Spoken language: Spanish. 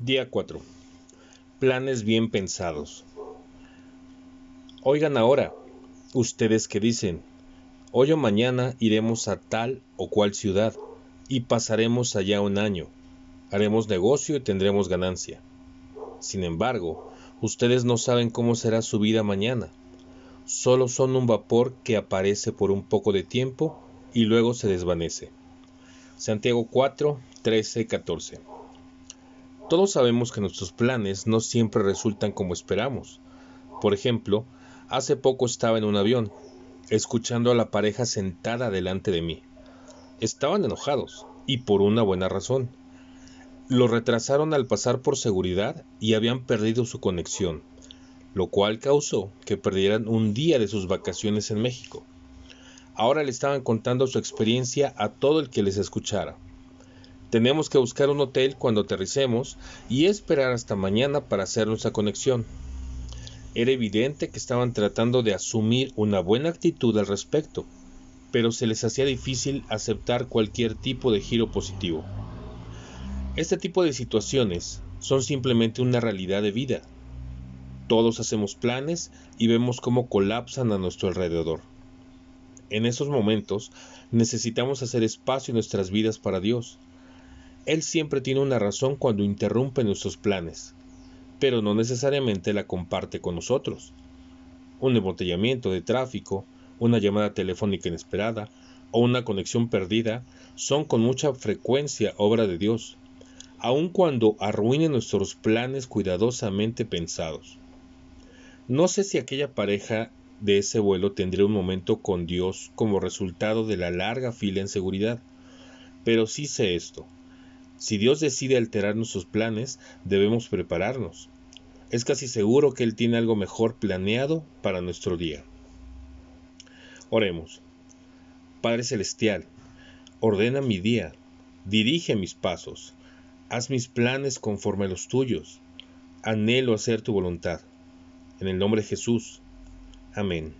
Día 4. Planes bien pensados. Oigan ahora, ustedes que dicen, hoy o mañana iremos a tal o cual ciudad y pasaremos allá un año, haremos negocio y tendremos ganancia. Sin embargo, ustedes no saben cómo será su vida mañana. Solo son un vapor que aparece por un poco de tiempo y luego se desvanece. Santiago 4, 13, 14. Todos sabemos que nuestros planes no siempre resultan como esperamos. Por ejemplo, hace poco estaba en un avión, escuchando a la pareja sentada delante de mí. Estaban enojados, y por una buena razón. Lo retrasaron al pasar por seguridad y habían perdido su conexión, lo cual causó que perdieran un día de sus vacaciones en México. Ahora le estaban contando su experiencia a todo el que les escuchara. Tenemos que buscar un hotel cuando aterricemos y esperar hasta mañana para hacer nuestra conexión. Era evidente que estaban tratando de asumir una buena actitud al respecto, pero se les hacía difícil aceptar cualquier tipo de giro positivo. Este tipo de situaciones son simplemente una realidad de vida. Todos hacemos planes y vemos cómo colapsan a nuestro alrededor. En esos momentos necesitamos hacer espacio en nuestras vidas para Dios él siempre tiene una razón cuando interrumpe nuestros planes, pero no necesariamente la comparte con nosotros. Un embotellamiento de tráfico, una llamada telefónica inesperada o una conexión perdida son con mucha frecuencia obra de Dios, aun cuando arruinen nuestros planes cuidadosamente pensados. No sé si aquella pareja de ese vuelo tendría un momento con Dios como resultado de la larga fila en seguridad, pero sí sé esto si Dios decide alterar nuestros planes, debemos prepararnos. Es casi seguro que Él tiene algo mejor planeado para nuestro día. Oremos. Padre Celestial, ordena mi día, dirige mis pasos, haz mis planes conforme a los tuyos. Anhelo hacer tu voluntad. En el nombre de Jesús. Amén.